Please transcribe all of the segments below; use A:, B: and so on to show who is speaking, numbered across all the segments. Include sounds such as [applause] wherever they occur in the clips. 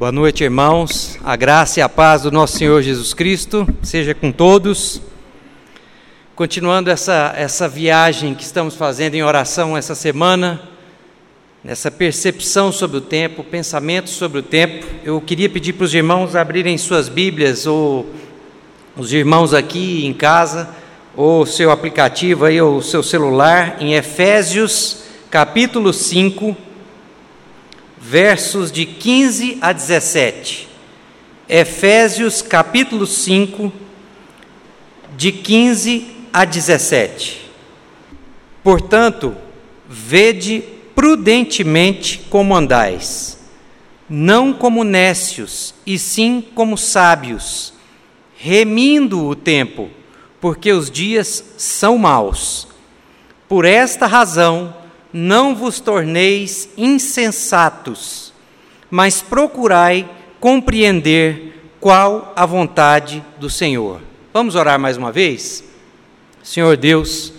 A: Boa noite, irmãos. A graça e a paz do nosso Senhor Jesus Cristo seja com todos. Continuando essa, essa viagem que estamos fazendo em oração essa semana, nessa percepção sobre o tempo, pensamento sobre o tempo, eu queria pedir para os irmãos abrirem suas Bíblias, ou os irmãos aqui em casa, ou seu aplicativo aí, ou seu celular, em Efésios capítulo 5 versos de 15 a 17. Efésios capítulo 5, de 15 a 17. Portanto, vede prudentemente como andais, não como nécios, e sim como sábios, remindo o tempo, porque os dias são maus. Por esta razão, não vos torneis insensatos, mas procurai compreender qual a vontade do Senhor. Vamos orar mais uma vez? Senhor Deus,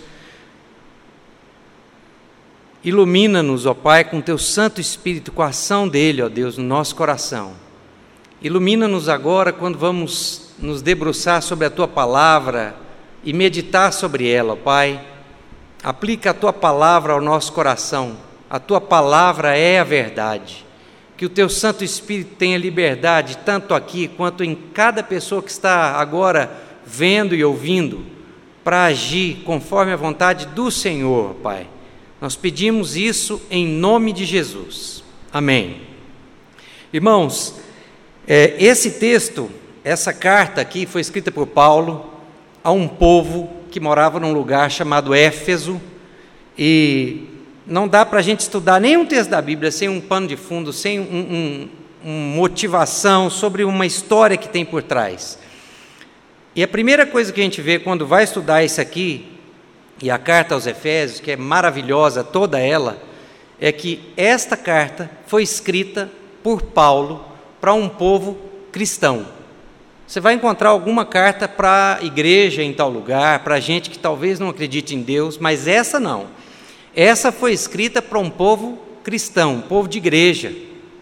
A: ilumina-nos, ó Pai, com teu Santo Espírito, com a ação dele, ó Deus, no nosso coração. Ilumina-nos agora quando vamos nos debruçar sobre a tua palavra e meditar sobre ela, ó Pai Aplica a tua palavra ao nosso coração. A tua palavra é a verdade. Que o teu Santo Espírito tenha liberdade, tanto aqui quanto em cada pessoa que está agora vendo e ouvindo, para agir conforme a vontade do Senhor, Pai. Nós pedimos isso em nome de Jesus. Amém. Irmãos, é, esse texto, essa carta aqui foi escrita por Paulo a um povo que morava num lugar chamado Éfeso, e não dá para a gente estudar nenhum texto da Bíblia sem um pano de fundo, sem um, um, uma motivação sobre uma história que tem por trás. E a primeira coisa que a gente vê quando vai estudar isso aqui, e a carta aos Efésios, que é maravilhosa toda ela, é que esta carta foi escrita por Paulo para um povo cristão. Você vai encontrar alguma carta para a igreja em tal lugar, para gente que talvez não acredite em Deus, mas essa não. Essa foi escrita para um povo cristão, um povo de igreja.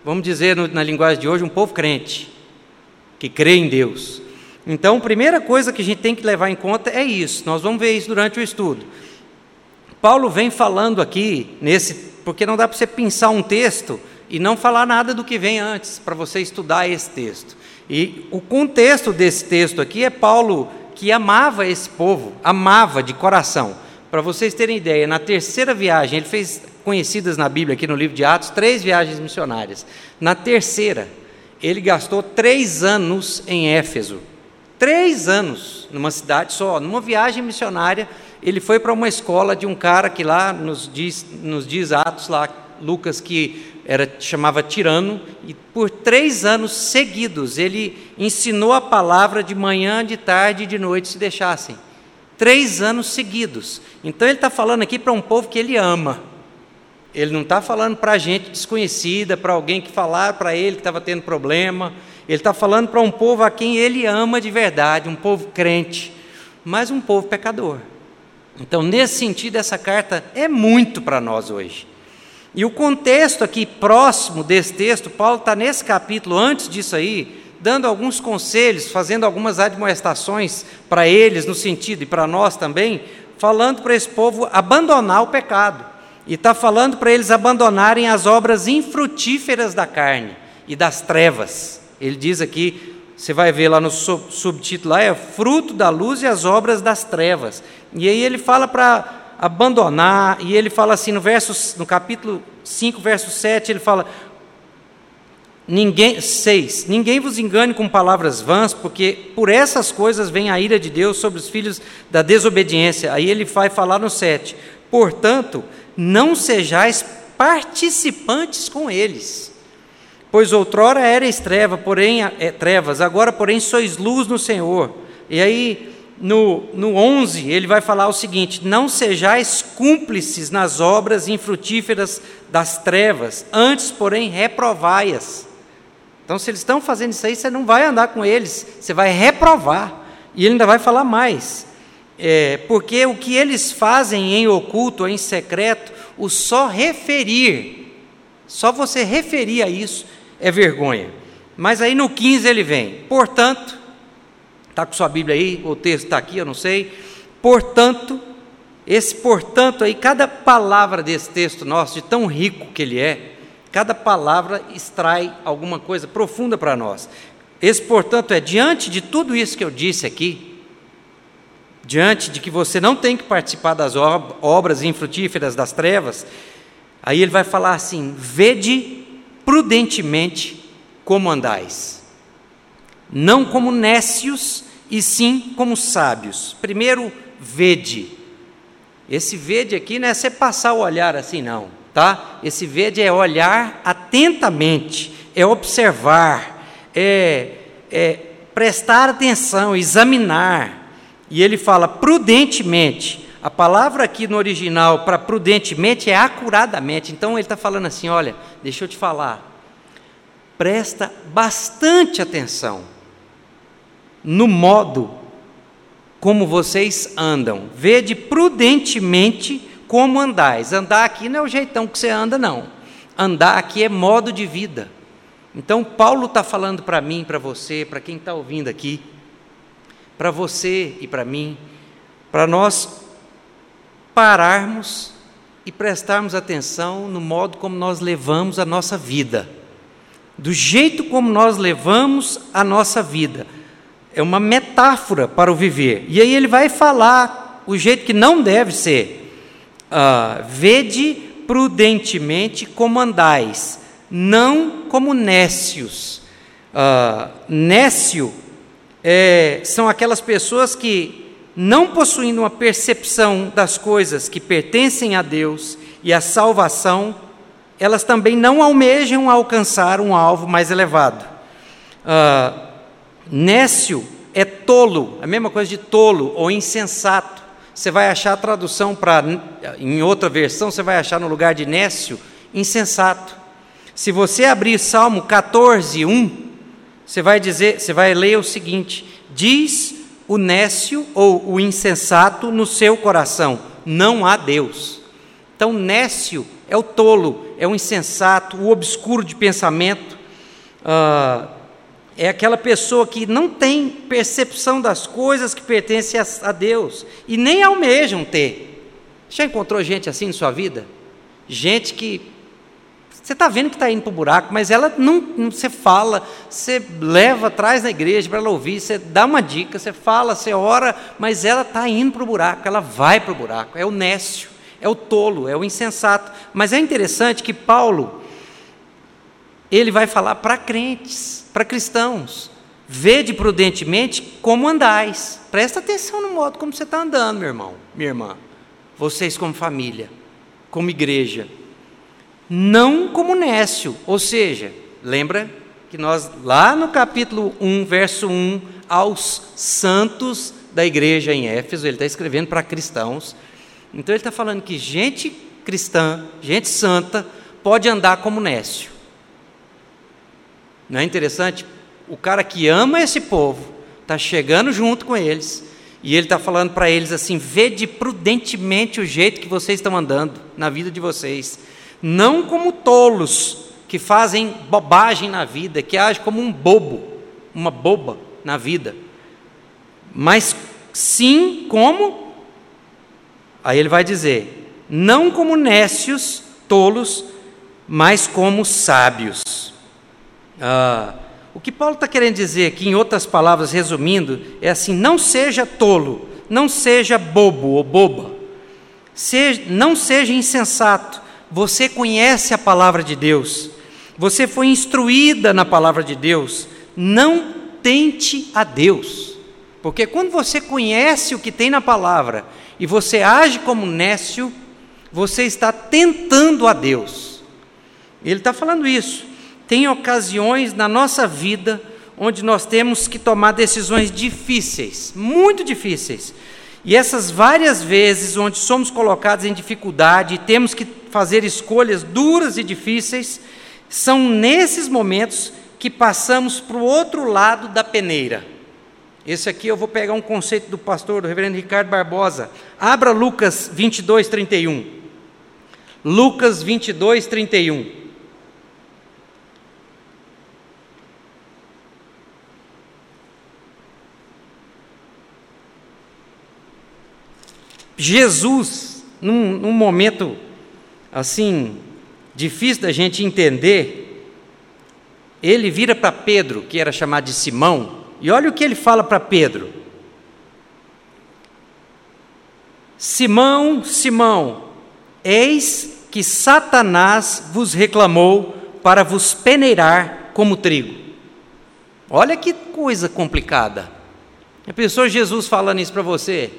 A: Vamos dizer na linguagem de hoje, um povo crente, que crê em Deus. Então, a primeira coisa que a gente tem que levar em conta é isso. Nós vamos ver isso durante o estudo. Paulo vem falando aqui nesse, porque não dá para você pensar um texto e não falar nada do que vem antes para você estudar esse texto. E o contexto desse texto aqui é Paulo que amava esse povo, amava de coração. Para vocês terem ideia, na terceira viagem, ele fez conhecidas na Bíblia, aqui no livro de Atos, três viagens missionárias. Na terceira, ele gastou três anos em Éfeso. Três anos numa cidade só, numa viagem missionária. Ele foi para uma escola de um cara que lá nos diz, nos diz Atos, lá, Lucas, que era chamava Tirano, e por três anos seguidos ele ensinou a palavra de manhã, de tarde e de noite, se deixassem. Três anos seguidos. Então ele está falando aqui para um povo que ele ama. Ele não está falando para gente desconhecida, para alguém que falar para ele que estava tendo problema. Ele está falando para um povo a quem ele ama de verdade, um povo crente, mas um povo pecador. Então, nesse sentido, essa carta é muito para nós hoje. E o contexto aqui próximo desse texto, Paulo está nesse capítulo, antes disso aí, dando alguns conselhos, fazendo algumas admoestações para eles, no sentido, e para nós também, falando para esse povo abandonar o pecado. E está falando para eles abandonarem as obras infrutíferas da carne e das trevas. Ele diz aqui, você vai ver lá no subtítulo, é fruto da luz e as obras das trevas. E aí ele fala para abandonar, e ele fala assim no verso, no capítulo 5, verso 7, ele fala: Ninguém, 6. Ninguém vos engane com palavras vãs, porque por essas coisas vem a ira de Deus sobre os filhos da desobediência. Aí ele vai falar no 7. Portanto, não sejais participantes com eles. Pois outrora erais treva, porém, é, trevas, agora, porém, sois luz no Senhor. E aí no, no 11, ele vai falar o seguinte: Não sejais cúmplices nas obras infrutíferas das trevas, antes, porém, reprovai-as. Então, se eles estão fazendo isso aí, você não vai andar com eles, você vai reprovar. E ele ainda vai falar mais. É, porque o que eles fazem em oculto em secreto, o só referir, só você referir a isso é vergonha. Mas aí no 15 ele vem, portanto, está com sua Bíblia aí, o texto está aqui, eu não sei. Portanto, esse portanto aí, cada palavra desse texto nosso, de tão rico que ele é, cada palavra extrai alguma coisa profunda para nós. Esse, portanto, é diante de tudo isso que eu disse aqui, diante de que você não tem que participar das obras infrutíferas das trevas, aí ele vai falar assim: vede prudentemente como andais, não como nécios, e sim como sábios. Primeiro, vede. Esse vede aqui não é você passar o olhar assim, não, tá? Esse vede é olhar atentamente, é observar, é, é prestar atenção, examinar. E ele fala prudentemente. A palavra aqui no original para prudentemente é acuradamente. Então ele está falando assim: olha, deixa eu te falar. Presta bastante atenção no modo como vocês andam. Vede prudentemente como andais. Andar aqui não é o jeitão que você anda, não. Andar aqui é modo de vida. Então, Paulo está falando para mim, para você, para quem está ouvindo aqui, para você e para mim, para nós pararmos e prestarmos atenção no modo como nós levamos a nossa vida, do jeito como nós levamos a nossa vida. É uma metáfora para o viver. E aí ele vai falar o jeito que não deve ser. Uh, Vede prudentemente como andais não como nécios. Uh, nécio é, são aquelas pessoas que, não possuindo uma percepção das coisas que pertencem a Deus e a salvação, elas também não almejam alcançar um alvo mais elevado. Uh, nécio é tolo, a mesma coisa de tolo ou insensato. Você vai achar a tradução para, em outra versão, você vai achar no lugar de nécio, insensato. Se você abrir Salmo 14, 1, você vai dizer, você vai ler o seguinte: diz o nécio ou o insensato no seu coração, não há Deus. Então, nécio é o tolo, é o insensato, o obscuro de pensamento, uh, é aquela pessoa que não tem percepção das coisas que pertencem a, a Deus e nem almejam ter. Já encontrou gente assim em sua vida? Gente que você está vendo que está indo para o buraco, mas ela não, não, Você fala, você leva atrás na igreja para ela ouvir, você dá uma dica, você fala, você ora, mas ela está indo para o buraco, ela vai para o buraco. É o nécio, é o tolo, é o insensato. Mas é interessante que Paulo, ele vai falar para crentes, para cristãos. Vede prudentemente como andais. Presta atenção no modo como você está andando, meu irmão, minha irmã. Vocês como família, como igreja não como nécio. Ou seja, lembra que nós, lá no capítulo 1, verso 1, aos santos da igreja em Éfeso, ele está escrevendo para cristãos. Então ele está falando que gente cristã, gente santa, pode andar como nécio. Não é interessante? O cara que ama esse povo está chegando junto com eles e ele está falando para eles assim: vede prudentemente o jeito que vocês estão andando na vida de vocês não como tolos que fazem bobagem na vida, que agem como um bobo, uma boba na vida, mas sim como, aí ele vai dizer, não como nécios, tolos, mas como sábios. Ah, o que Paulo está querendo dizer aqui, em outras palavras, resumindo, é assim: não seja tolo, não seja bobo ou boba, seja, não seja insensato, você conhece a palavra de Deus, você foi instruída na palavra de Deus, não tente a Deus, porque quando você conhece o que tem na palavra e você age como nécio, você está tentando a Deus. Ele está falando isso. Tem ocasiões na nossa vida onde nós temos que tomar decisões difíceis, muito difíceis. E essas várias vezes onde somos colocados em dificuldade e temos que fazer escolhas duras e difíceis, são nesses momentos que passamos para o outro lado da peneira. Esse aqui eu vou pegar um conceito do pastor, do reverendo Ricardo Barbosa. Abra Lucas 22, 31. Lucas 22, 31. Jesus, num, num momento assim, difícil da gente entender, ele vira para Pedro, que era chamado de Simão, e olha o que ele fala para Pedro: Simão, Simão, eis que Satanás vos reclamou para vos peneirar como trigo. Olha que coisa complicada. A pessoa Jesus falando isso para você.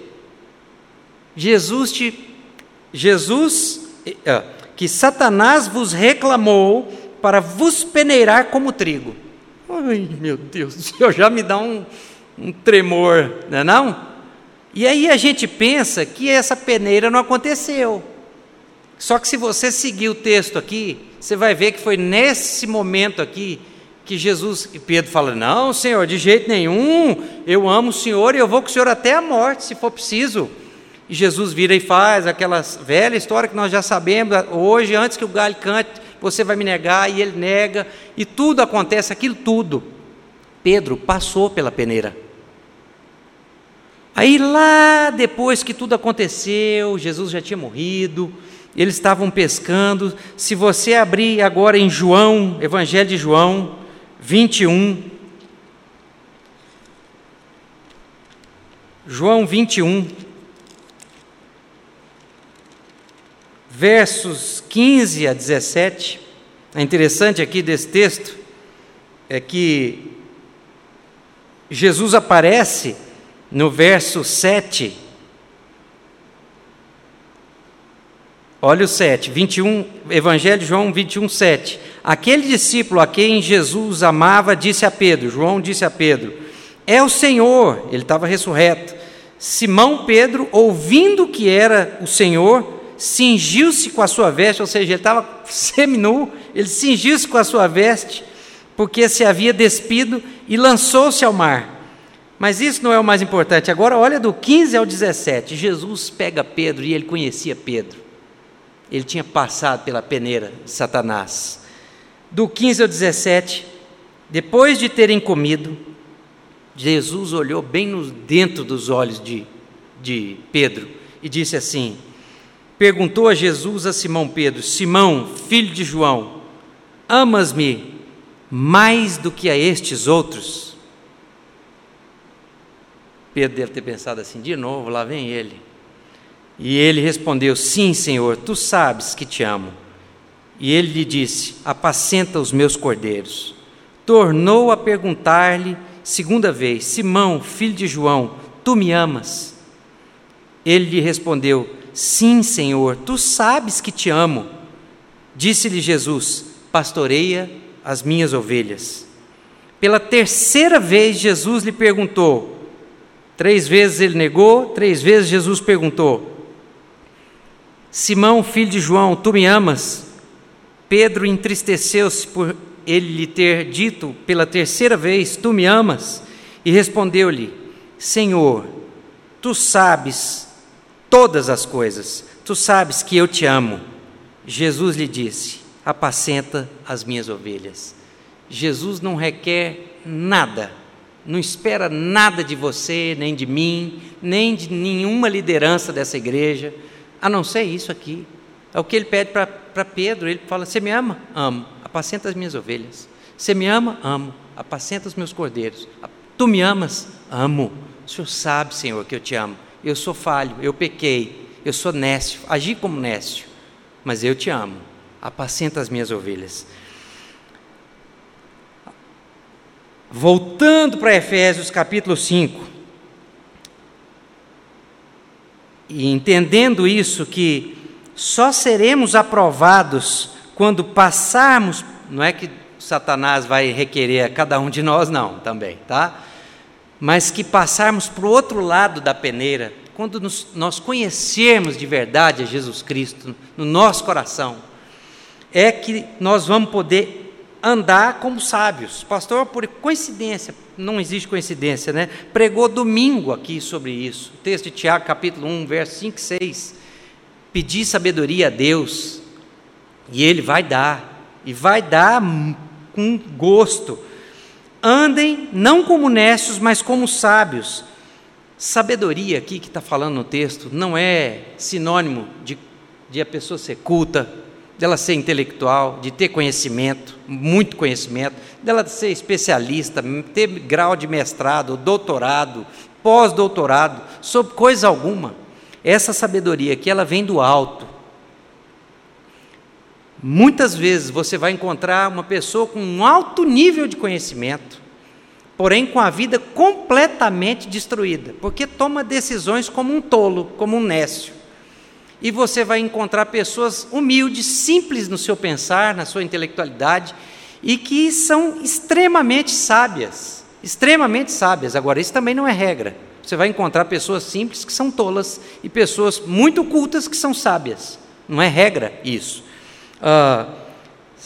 A: Jesus te Jesus eh, que Satanás vos reclamou para vos peneirar como trigo. Ai, meu Deus do [laughs] já me dá um, um tremor, não é não? E aí a gente pensa que essa peneira não aconteceu. Só que se você seguir o texto aqui, você vai ver que foi nesse momento aqui que Jesus e Pedro fala: Não, Senhor, de jeito nenhum, eu amo o Senhor e eu vou com o Senhor até a morte, se for preciso. E Jesus vira e faz aquela velha história que nós já sabemos, hoje, antes que o galho cante, você vai me negar, e ele nega, e tudo acontece, aquilo tudo. Pedro passou pela peneira. Aí lá depois que tudo aconteceu, Jesus já tinha morrido, eles estavam pescando. Se você abrir agora em João, Evangelho de João 21, João 21, versos 15 a 17. É interessante aqui desse texto é que Jesus aparece no verso 7. Olha o 7, 21, Evangelho de João 21, 7. Aquele discípulo a quem Jesus amava disse a Pedro, João disse a Pedro: É o Senhor, ele estava ressurreto. Simão Pedro, ouvindo que era o Senhor, cingiu-se com a sua veste, ou seja, ele estava seminu, ele cingiu-se com a sua veste, porque se havia despido e lançou-se ao mar. Mas isso não é o mais importante. Agora, olha do 15 ao 17. Jesus pega Pedro e ele conhecia Pedro. Ele tinha passado pela peneira de Satanás. Do 15 ao 17, depois de terem comido, Jesus olhou bem dentro dos olhos de, de Pedro e disse assim: Perguntou a Jesus a Simão Pedro: Simão, filho de João, amas-me mais do que a estes outros? Pedro deve ter pensado assim: de novo, lá vem ele. E ele respondeu: Sim, Senhor, tu sabes que te amo. E ele lhe disse: Apacenta os meus cordeiros. Tornou a perguntar-lhe segunda vez: Simão, filho de João, tu me amas? Ele lhe respondeu: Sim, Senhor, tu sabes que te amo. Disse-lhe Jesus: Pastoreia as minhas ovelhas. Pela terceira vez, Jesus lhe perguntou: Três vezes ele negou, três vezes Jesus perguntou: Simão, filho de João, tu me amas? Pedro entristeceu-se por ele lhe ter dito pela terceira vez: Tu me amas? E respondeu-lhe: Senhor, tu sabes todas as coisas, tu sabes que eu te amo. Jesus lhe disse: Apacenta as minhas ovelhas. Jesus não requer nada não espera nada de você, nem de mim, nem de nenhuma liderança dessa igreja, a não ser isso aqui. É o que ele pede para Pedro. Ele fala: Você me ama? Amo. Apacenta as minhas ovelhas. Você me ama? Amo. Apacenta os meus cordeiros. Tu me amas? Amo. O Senhor sabe, Senhor, que eu te amo. Eu sou falho, eu pequei, eu sou nécio, agi como nécio, mas eu te amo. Apacenta as minhas ovelhas. Voltando para Efésios capítulo 5, e entendendo isso, que só seremos aprovados quando passarmos, não é que Satanás vai requerer a cada um de nós, não, também, tá? Mas que passarmos para o outro lado da peneira, quando nos, nós conhecermos de verdade a Jesus Cristo no nosso coração, é que nós vamos poder andar como sábios. Pastor, por coincidência, não existe coincidência, né? Pregou domingo aqui sobre isso. Texto de Tiago, capítulo 1, verso 5 e 6. Pedir sabedoria a Deus, e Ele vai dar, e vai dar com gosto. Andem não como necios, mas como sábios, Sabedoria aqui que está falando no texto não é sinônimo de, de a pessoa ser culta, dela ser intelectual, de ter conhecimento, muito conhecimento, dela ser especialista, ter grau de mestrado, doutorado, pós-doutorado, sobre coisa alguma. Essa sabedoria aqui, ela vem do alto. Muitas vezes você vai encontrar uma pessoa com um alto nível de conhecimento, porém com a vida completamente destruída, porque toma decisões como um tolo, como um nécio. E você vai encontrar pessoas humildes, simples no seu pensar, na sua intelectualidade, e que são extremamente sábias. Extremamente sábias. Agora, isso também não é regra. Você vai encontrar pessoas simples que são tolas e pessoas muito cultas que são sábias. Não é regra isso. Uh,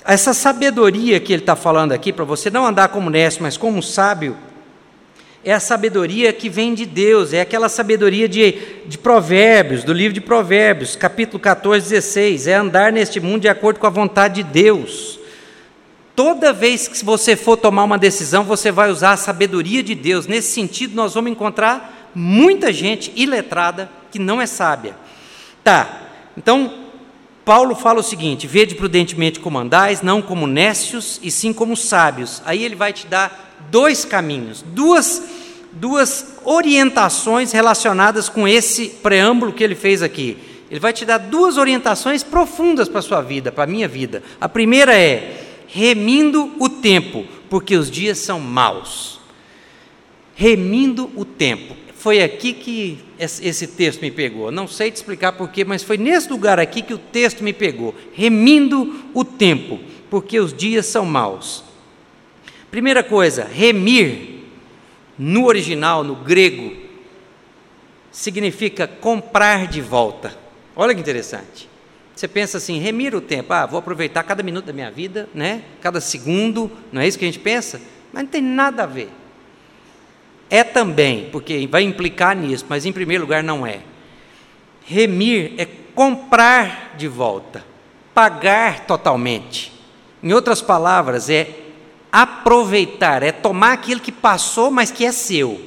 A: essa sabedoria que ele está falando aqui, para você não andar como nécio, mas como sábio, é a sabedoria que vem de Deus, é aquela sabedoria de, de Provérbios, do livro de Provérbios, capítulo 14, 16. É andar neste mundo de acordo com a vontade de Deus. Toda vez que você for tomar uma decisão, você vai usar a sabedoria de Deus. Nesse sentido, nós vamos encontrar muita gente iletrada que não é sábia. Tá, então Paulo fala o seguinte: vede prudentemente como andais, não como nécios, e sim como sábios. Aí ele vai te dar dois caminhos, duas, duas orientações relacionadas com esse preâmbulo que ele fez aqui. Ele vai te dar duas orientações profundas para a sua vida, para a minha vida. A primeira é remindo o tempo, porque os dias são maus. Remindo o tempo foi aqui que esse texto me pegou. Não sei te explicar porquê, mas foi nesse lugar aqui que o texto me pegou. Remindo o tempo, porque os dias são maus. Primeira coisa, remir, no original, no grego, significa comprar de volta. Olha que interessante. Você pensa assim, remir o tempo, ah, vou aproveitar cada minuto da minha vida, né? Cada segundo, não é isso que a gente pensa? Mas não tem nada a ver. É também, porque vai implicar nisso, mas em primeiro lugar não é. Remir é comprar de volta, pagar totalmente. Em outras palavras, é aproveitar, é tomar aquilo que passou, mas que é seu.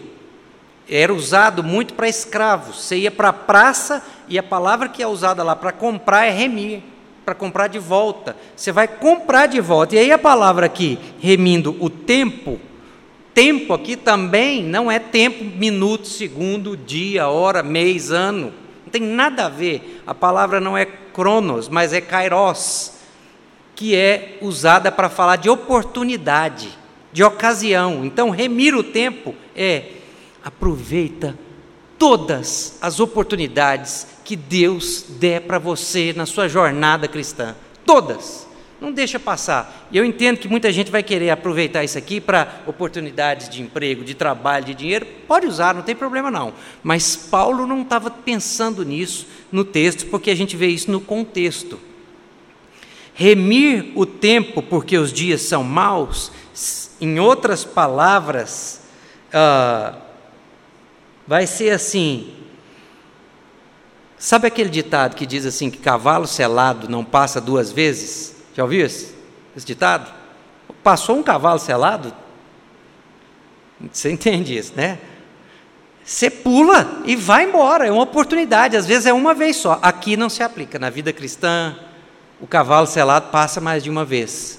A: Era usado muito para escravos. Você ia para a praça e a palavra que é usada lá para comprar é remir, para comprar de volta. Você vai comprar de volta. E aí a palavra aqui, remindo o tempo, tempo aqui também não é tempo, minuto, segundo, dia, hora, mês, ano. Não tem nada a ver. A palavra não é cronos, mas é kairos, que é usada para falar de oportunidade, de ocasião. Então, remir o tempo é aproveita todas as oportunidades que Deus der para você na sua jornada cristã. Todas. Não deixa passar. E eu entendo que muita gente vai querer aproveitar isso aqui para oportunidades de emprego, de trabalho, de dinheiro. Pode usar, não tem problema não. Mas Paulo não estava pensando nisso no texto, porque a gente vê isso no contexto. Remir o tempo porque os dias são maus, em outras palavras, uh, vai ser assim. Sabe aquele ditado que diz assim que cavalo selado não passa duas vezes? Já ouviu esse, esse ditado? Passou um cavalo selado? Você entende isso, né? Você pula e vai embora, é uma oportunidade, às vezes é uma vez só. Aqui não se aplica. Na vida cristã, o cavalo selado passa mais de uma vez.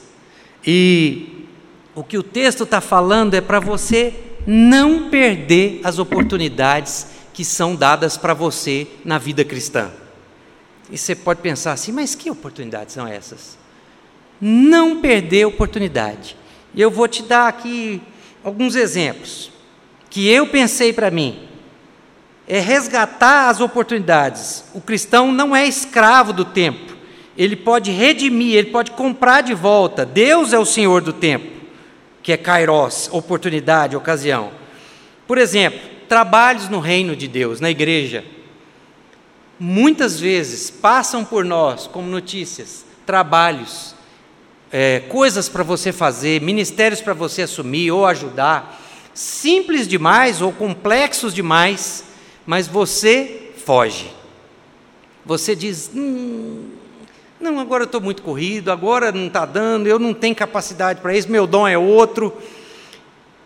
A: E o que o texto está falando é para você não perder as oportunidades que são dadas para você na vida cristã. E você pode pensar assim, mas que oportunidades são essas? Não perder oportunidade. Eu vou te dar aqui alguns exemplos que eu pensei para mim. É resgatar as oportunidades. O cristão não é escravo do tempo. Ele pode redimir, ele pode comprar de volta. Deus é o Senhor do tempo, que é kairos, oportunidade, ocasião. Por exemplo, trabalhos no reino de Deus, na igreja. Muitas vezes passam por nós como notícias, trabalhos é, coisas para você fazer, ministérios para você assumir ou ajudar, simples demais ou complexos demais, mas você foge. Você diz: hum, não, agora eu estou muito corrido, agora não está dando, eu não tenho capacidade para isso, meu dom é outro.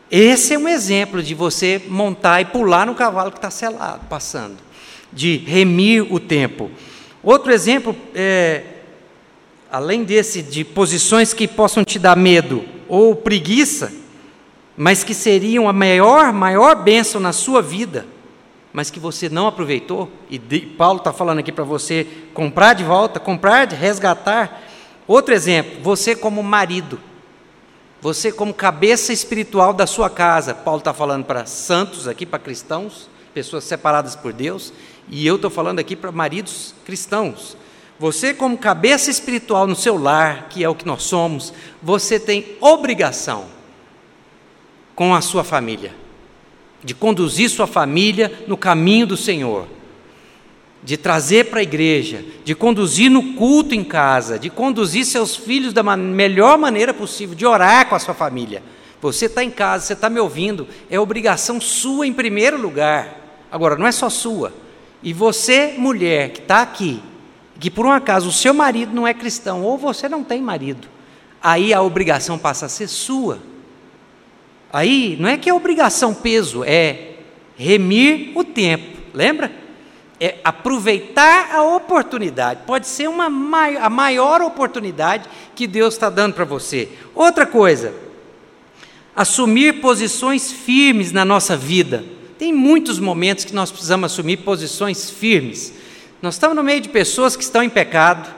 A: Esse é um exemplo de você montar e pular no cavalo que está selado, passando, de remir o tempo. Outro exemplo, é, além desse, de posições que possam te dar medo ou preguiça, mas que seriam a maior, maior bênção na sua vida, mas que você não aproveitou, e Paulo está falando aqui para você comprar de volta, comprar, resgatar. Outro exemplo, você como marido. Você, como cabeça espiritual da sua casa, Paulo está falando para santos aqui, para cristãos, pessoas separadas por Deus, e eu estou falando aqui para maridos cristãos. Você, como cabeça espiritual no seu lar, que é o que nós somos, você tem obrigação com a sua família, de conduzir sua família no caminho do Senhor de trazer para a igreja, de conduzir no culto em casa, de conduzir seus filhos da melhor maneira possível, de orar com a sua família. Você está em casa, você está me ouvindo, é obrigação sua em primeiro lugar. Agora, não é só sua. E você, mulher, que está aqui, que por um acaso o seu marido não é cristão, ou você não tem marido, aí a obrigação passa a ser sua. Aí não é que é obrigação peso, é remir o tempo, lembra? é aproveitar a oportunidade. Pode ser uma a maior oportunidade que Deus está dando para você. Outra coisa, assumir posições firmes na nossa vida. Tem muitos momentos que nós precisamos assumir posições firmes. Nós estamos no meio de pessoas que estão em pecado,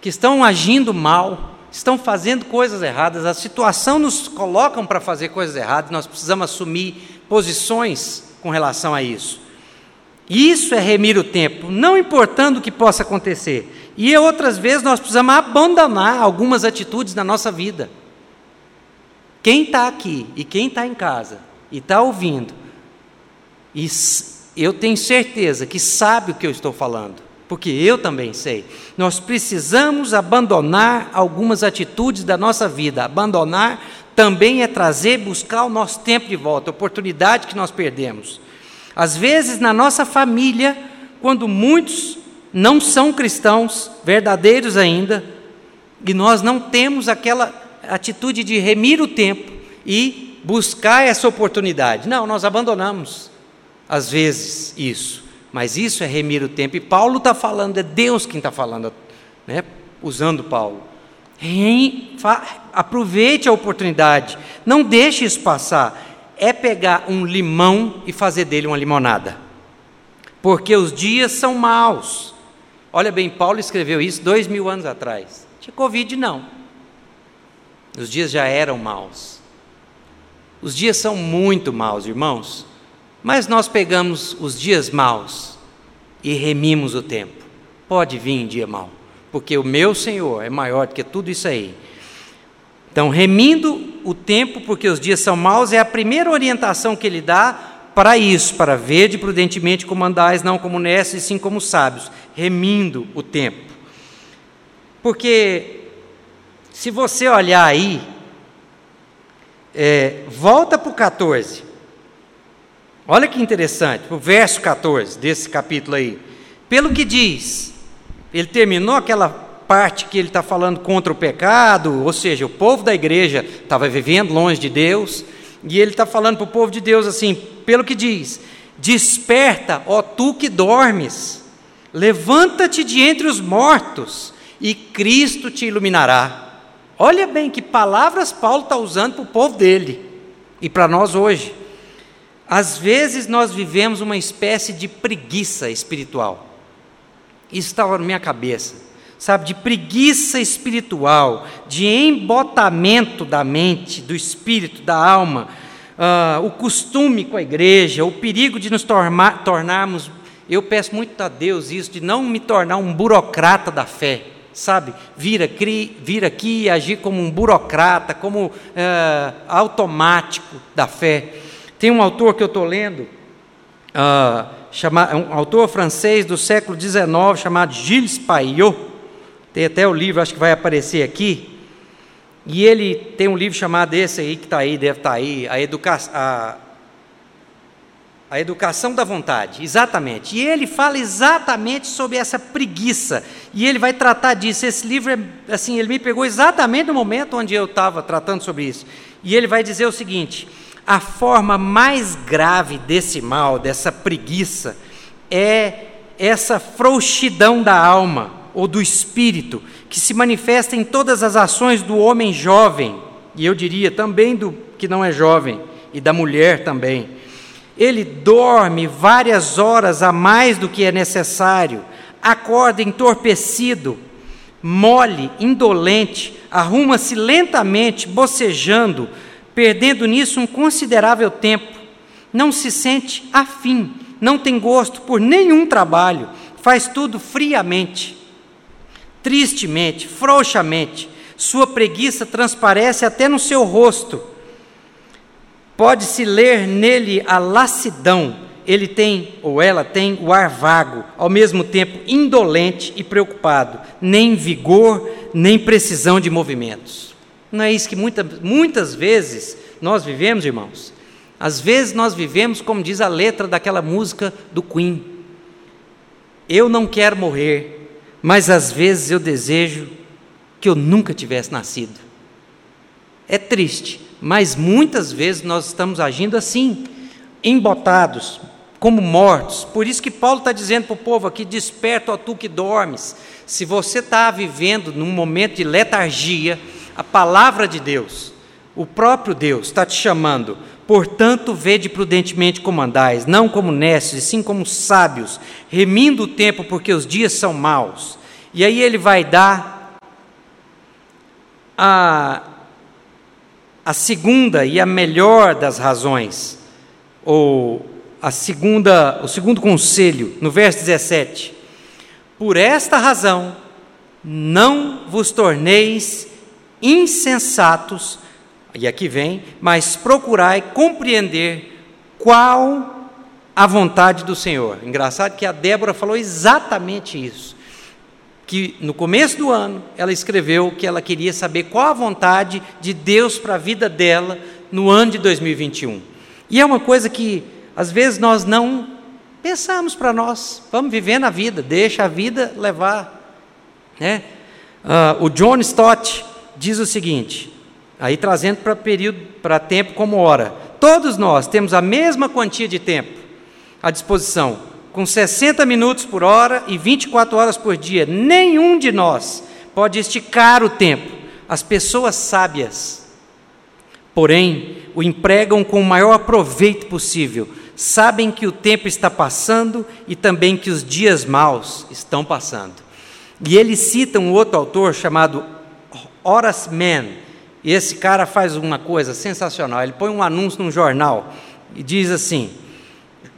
A: que estão agindo mal, estão fazendo coisas erradas, a situação nos coloca para fazer coisas erradas, nós precisamos assumir posições com relação a isso. Isso é remir o tempo, não importando o que possa acontecer. E outras vezes nós precisamos abandonar algumas atitudes na nossa vida. Quem está aqui e quem está em casa e está ouvindo, e eu tenho certeza que sabe o que eu estou falando, porque eu também sei. Nós precisamos abandonar algumas atitudes da nossa vida. Abandonar também é trazer, buscar o nosso tempo de volta, a oportunidade que nós perdemos. Às vezes, na nossa família, quando muitos não são cristãos, verdadeiros ainda, e nós não temos aquela atitude de remir o tempo e buscar essa oportunidade. Não, nós abandonamos, às vezes, isso. Mas isso é remir o tempo. E Paulo está falando, é Deus quem está falando, né? usando Paulo. aproveite a oportunidade, não deixe isso passar é pegar um limão e fazer dele uma limonada. Porque os dias são maus. Olha bem, Paulo escreveu isso dois mil anos atrás. Tinha Covid, não. Os dias já eram maus. Os dias são muito maus, irmãos. Mas nós pegamos os dias maus e remimos o tempo. Pode vir dia mau, porque o meu Senhor é maior do que tudo isso aí. Então, remindo o tempo, porque os dias são maus, é a primeira orientação que ele dá para isso, para verde prudentemente como andais, não como nesses, sim como sábios, remindo o tempo. Porque, se você olhar aí, é, volta para o 14. Olha que interessante, o verso 14 desse capítulo aí. Pelo que diz, ele terminou aquela parte que ele está falando contra o pecado, ou seja, o povo da igreja estava vivendo longe de Deus, e ele está falando para o povo de Deus assim, pelo que diz: Desperta, ó tu que dormes, levanta-te de entre os mortos, e Cristo te iluminará. Olha bem que palavras Paulo está usando para o povo dele e para nós hoje. Às vezes nós vivemos uma espécie de preguiça espiritual. Isso estava na minha cabeça sabe, de preguiça espiritual, de embotamento da mente, do espírito, da alma, uh, o costume com a igreja, o perigo de nos tornar, tornarmos. Eu peço muito a Deus isso, de não me tornar um burocrata da fé, sabe? Vir aqui, vir aqui e agir como um burocrata, como uh, automático da fé. Tem um autor que eu estou lendo, uh, chama, um autor francês do século XIX, chamado Gilles Payot, tem até o livro, acho que vai aparecer aqui. E ele tem um livro chamado esse aí, que está aí, deve estar tá aí, a, educa a, a Educação da Vontade, exatamente. E ele fala exatamente sobre essa preguiça. E ele vai tratar disso. Esse livro, é, assim, ele me pegou exatamente no momento onde eu estava tratando sobre isso. E ele vai dizer o seguinte: A forma mais grave desse mal, dessa preguiça, é essa frouxidão da alma ou do espírito, que se manifesta em todas as ações do homem jovem, e eu diria também do que não é jovem, e da mulher também. Ele dorme várias horas a mais do que é necessário, acorda entorpecido, mole, indolente, arruma-se lentamente, bocejando, perdendo nisso um considerável tempo. Não se sente afim, não tem gosto por nenhum trabalho, faz tudo friamente, tristemente, frouxamente. Sua preguiça transparece até no seu rosto. Pode-se ler nele a lassidão. Ele tem, ou ela tem, o ar vago, ao mesmo tempo indolente e preocupado, nem vigor, nem precisão de movimentos. Não é isso que muita, muitas vezes nós vivemos, irmãos? Às vezes nós vivemos como diz a letra daquela música do Queen. Eu não quero morrer, mas às vezes eu desejo que eu nunca tivesse nascido. É triste, mas muitas vezes nós estamos agindo assim, embotados, como mortos. Por isso que Paulo está dizendo para o povo aqui: desperta, ó tu que dormes. Se você está vivendo num momento de letargia, a palavra de Deus, o próprio Deus está te chamando Portanto, vede prudentemente como andais, não como necios, e sim como sábios, remindo o tempo, porque os dias são maus. E aí ele vai dar a, a segunda e a melhor das razões, ou a segunda, o segundo conselho, no verso 17. Por esta razão, não vos torneis insensatos, e aqui vem, mas procurai compreender qual a vontade do Senhor. Engraçado que a Débora falou exatamente isso. Que no começo do ano ela escreveu que ela queria saber qual a vontade de Deus para a vida dela no ano de 2021. E é uma coisa que às vezes nós não pensamos para nós. Vamos viver na vida, deixa a vida levar. Né? Uh, o John Stott diz o seguinte: Aí trazendo para período, para tempo como hora. Todos nós temos a mesma quantia de tempo à disposição, com 60 minutos por hora e 24 horas por dia. Nenhum de nós pode esticar o tempo. As pessoas sábias, porém, o empregam com o maior proveito possível. Sabem que o tempo está passando e também que os dias maus estão passando. E ele cita um outro autor chamado Horace Mann, e esse cara faz uma coisa sensacional. Ele põe um anúncio num jornal e diz assim: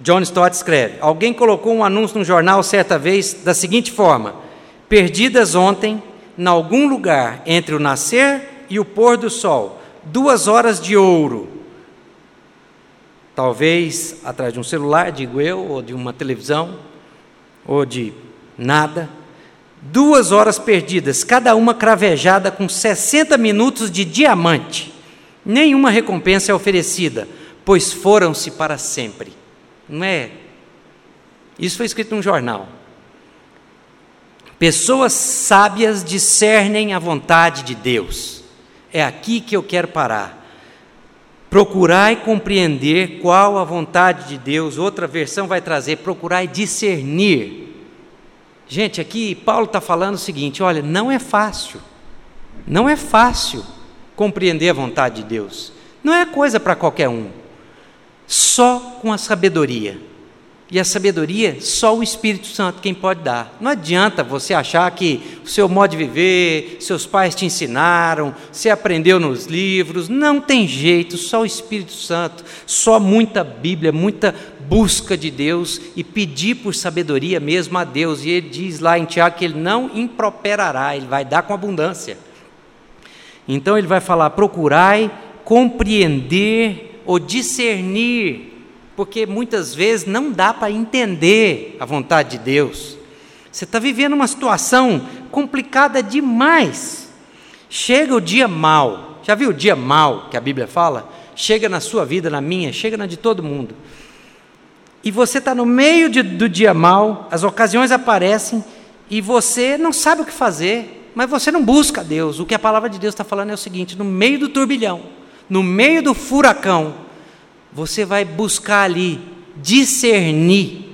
A: John Stott escreve: Alguém colocou um anúncio no jornal certa vez da seguinte forma: Perdidas ontem, em algum lugar entre o nascer e o pôr do sol, duas horas de ouro. Talvez atrás de um celular, digo eu, ou de uma televisão, ou de nada duas horas perdidas, cada uma cravejada com 60 minutos de diamante. Nenhuma recompensa é oferecida, pois foram-se para sempre. Não é? Isso foi escrito num jornal. Pessoas sábias discernem a vontade de Deus. É aqui que eu quero parar. Procurai compreender qual a vontade de Deus. Outra versão vai trazer: procurai discernir Gente, aqui Paulo está falando o seguinte: olha, não é fácil, não é fácil compreender a vontade de Deus, não é coisa para qualquer um, só com a sabedoria. E a sabedoria, só o Espírito Santo quem pode dar. Não adianta você achar que o seu modo de viver, seus pais te ensinaram, você aprendeu nos livros. Não tem jeito, só o Espírito Santo, só muita Bíblia, muita busca de Deus e pedir por sabedoria mesmo a Deus. E ele diz lá em Tiago que ele não improperará, ele vai dar com abundância. Então ele vai falar: procurai compreender ou discernir porque muitas vezes não dá para entender a vontade de Deus. Você está vivendo uma situação complicada demais. Chega o dia mal, já viu o dia mal que a Bíblia fala? Chega na sua vida, na minha, chega na de todo mundo. E você está no meio de, do dia mal, as ocasiões aparecem e você não sabe o que fazer, mas você não busca Deus. O que a palavra de Deus está falando é o seguinte: no meio do turbilhão, no meio do furacão, você vai buscar ali discernir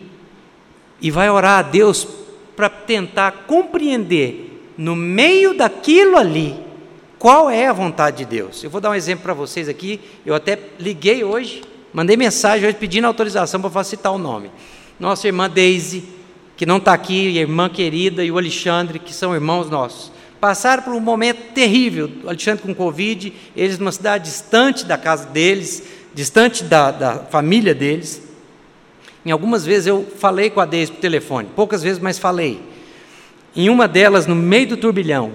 A: e vai orar a Deus para tentar compreender no meio daquilo ali qual é a vontade de Deus. Eu vou dar um exemplo para vocês aqui. Eu até liguei hoje, mandei mensagem hoje pedindo autorização para facilitar o nome. Nossa irmã Daisy, que não está aqui, a irmã querida, e o Alexandre, que são irmãos nossos. Passaram por um momento terrível, o Alexandre com Covid, eles numa cidade distante da casa deles, distante da, da família deles. Em algumas vezes eu falei com a Deise por telefone, poucas vezes, mas falei. Em uma delas, no meio do turbilhão,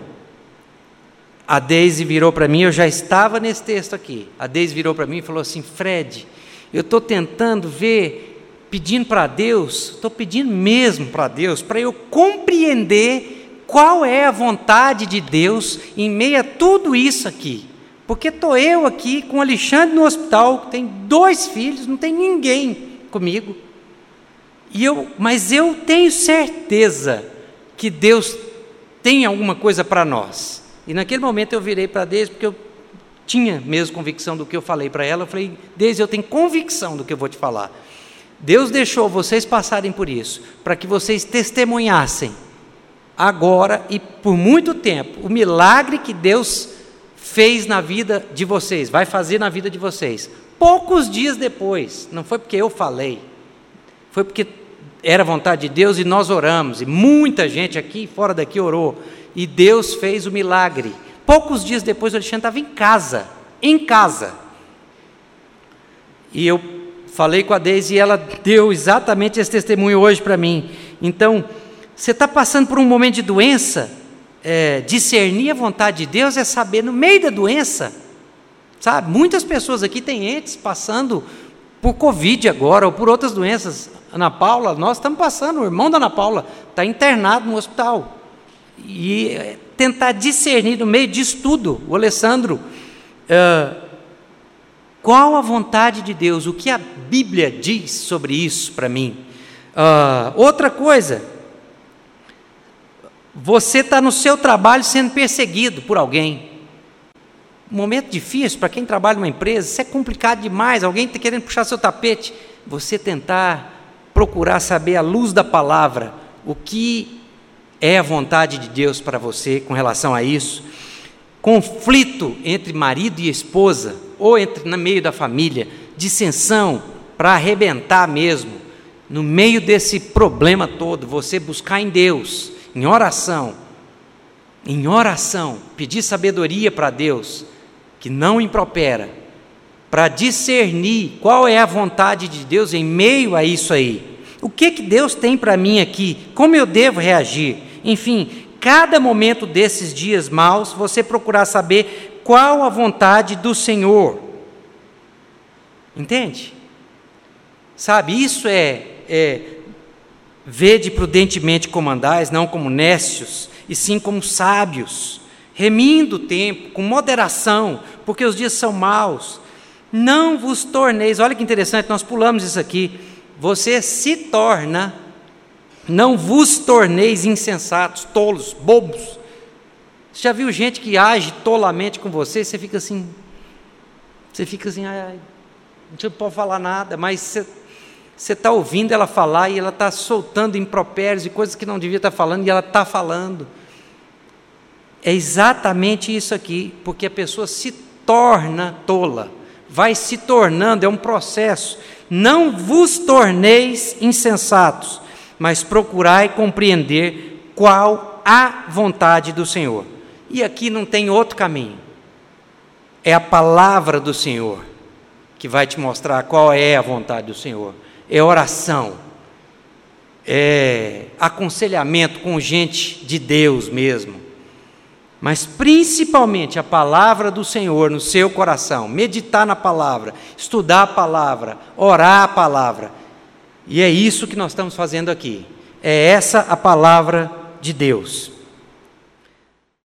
A: a Deise virou para mim, eu já estava nesse texto aqui. A Deise virou para mim e falou assim: Fred, eu estou tentando ver, pedindo para Deus, estou pedindo mesmo para Deus, para eu compreender qual é a vontade de Deus em meio a tudo isso aqui. Porque estou eu aqui com o Alexandre no hospital, que tem dois filhos, não tem ninguém comigo. E eu, mas eu tenho certeza que Deus tem alguma coisa para nós. E naquele momento eu virei para Deus, porque eu tinha mesmo convicção do que eu falei para ela. Eu falei, Deus, eu tenho convicção do que eu vou te falar. Deus deixou vocês passarem por isso, para que vocês testemunhassem agora e por muito tempo o milagre que Deus fez na vida de vocês, vai fazer na vida de vocês. Poucos dias depois, não foi porque eu falei, foi porque era vontade de Deus e nós oramos, e muita gente aqui fora daqui orou, e Deus fez o milagre. Poucos dias depois, o Alexandre estava em casa, em casa. E eu falei com a Deise e ela deu exatamente esse testemunho hoje para mim. Então, você está passando por um momento de doença, é, discernir a vontade de Deus é saber no meio da doença, sabe? Muitas pessoas aqui têm entes passando por Covid agora ou por outras doenças. Ana Paula, nós estamos passando, o irmão da Ana Paula está internado no hospital. E é, tentar discernir no meio disso tudo, o Alessandro, uh, qual a vontade de Deus, o que a Bíblia diz sobre isso para mim. Uh, outra coisa, você está no seu trabalho sendo perseguido por alguém. Momento difícil para quem trabalha numa empresa, isso é complicado demais. Alguém está querendo puxar seu tapete. Você tentar procurar saber à luz da palavra o que é a vontade de Deus para você com relação a isso. Conflito entre marido e esposa, ou entre no meio da família, dissensão para arrebentar mesmo. No meio desse problema todo, você buscar em Deus, em oração, em oração, pedir sabedoria para Deus, que não impropera, para discernir qual é a vontade de Deus em meio a isso aí. O que que Deus tem para mim aqui? Como eu devo reagir? Enfim, cada momento desses dias maus, você procurar saber qual a vontade do Senhor. Entende? Sabe, isso é, é vede prudentemente como andais, não como nécios, e sim como sábios, remindo o tempo, com moderação, porque os dias são maus. Não vos torneis, olha que interessante, nós pulamos isso aqui. Você se torna, não vos torneis insensatos, tolos, bobos. Você já viu gente que age tolamente com você? Você fica assim, você fica assim, ai, ai não pode falar nada, mas você você está ouvindo ela falar e ela está soltando impropérios e coisas que não devia estar tá falando e ela está falando. É exatamente isso aqui, porque a pessoa se torna tola vai se tornando, é um processo. Não vos torneis insensatos, mas procurai compreender qual a vontade do Senhor. E aqui não tem outro caminho. É a palavra do Senhor que vai te mostrar qual é a vontade do Senhor. É oração, é aconselhamento com gente de Deus mesmo mas principalmente a palavra do Senhor no seu coração, meditar na palavra, estudar a palavra, orar a palavra. E é isso que nós estamos fazendo aqui. É essa a palavra de Deus.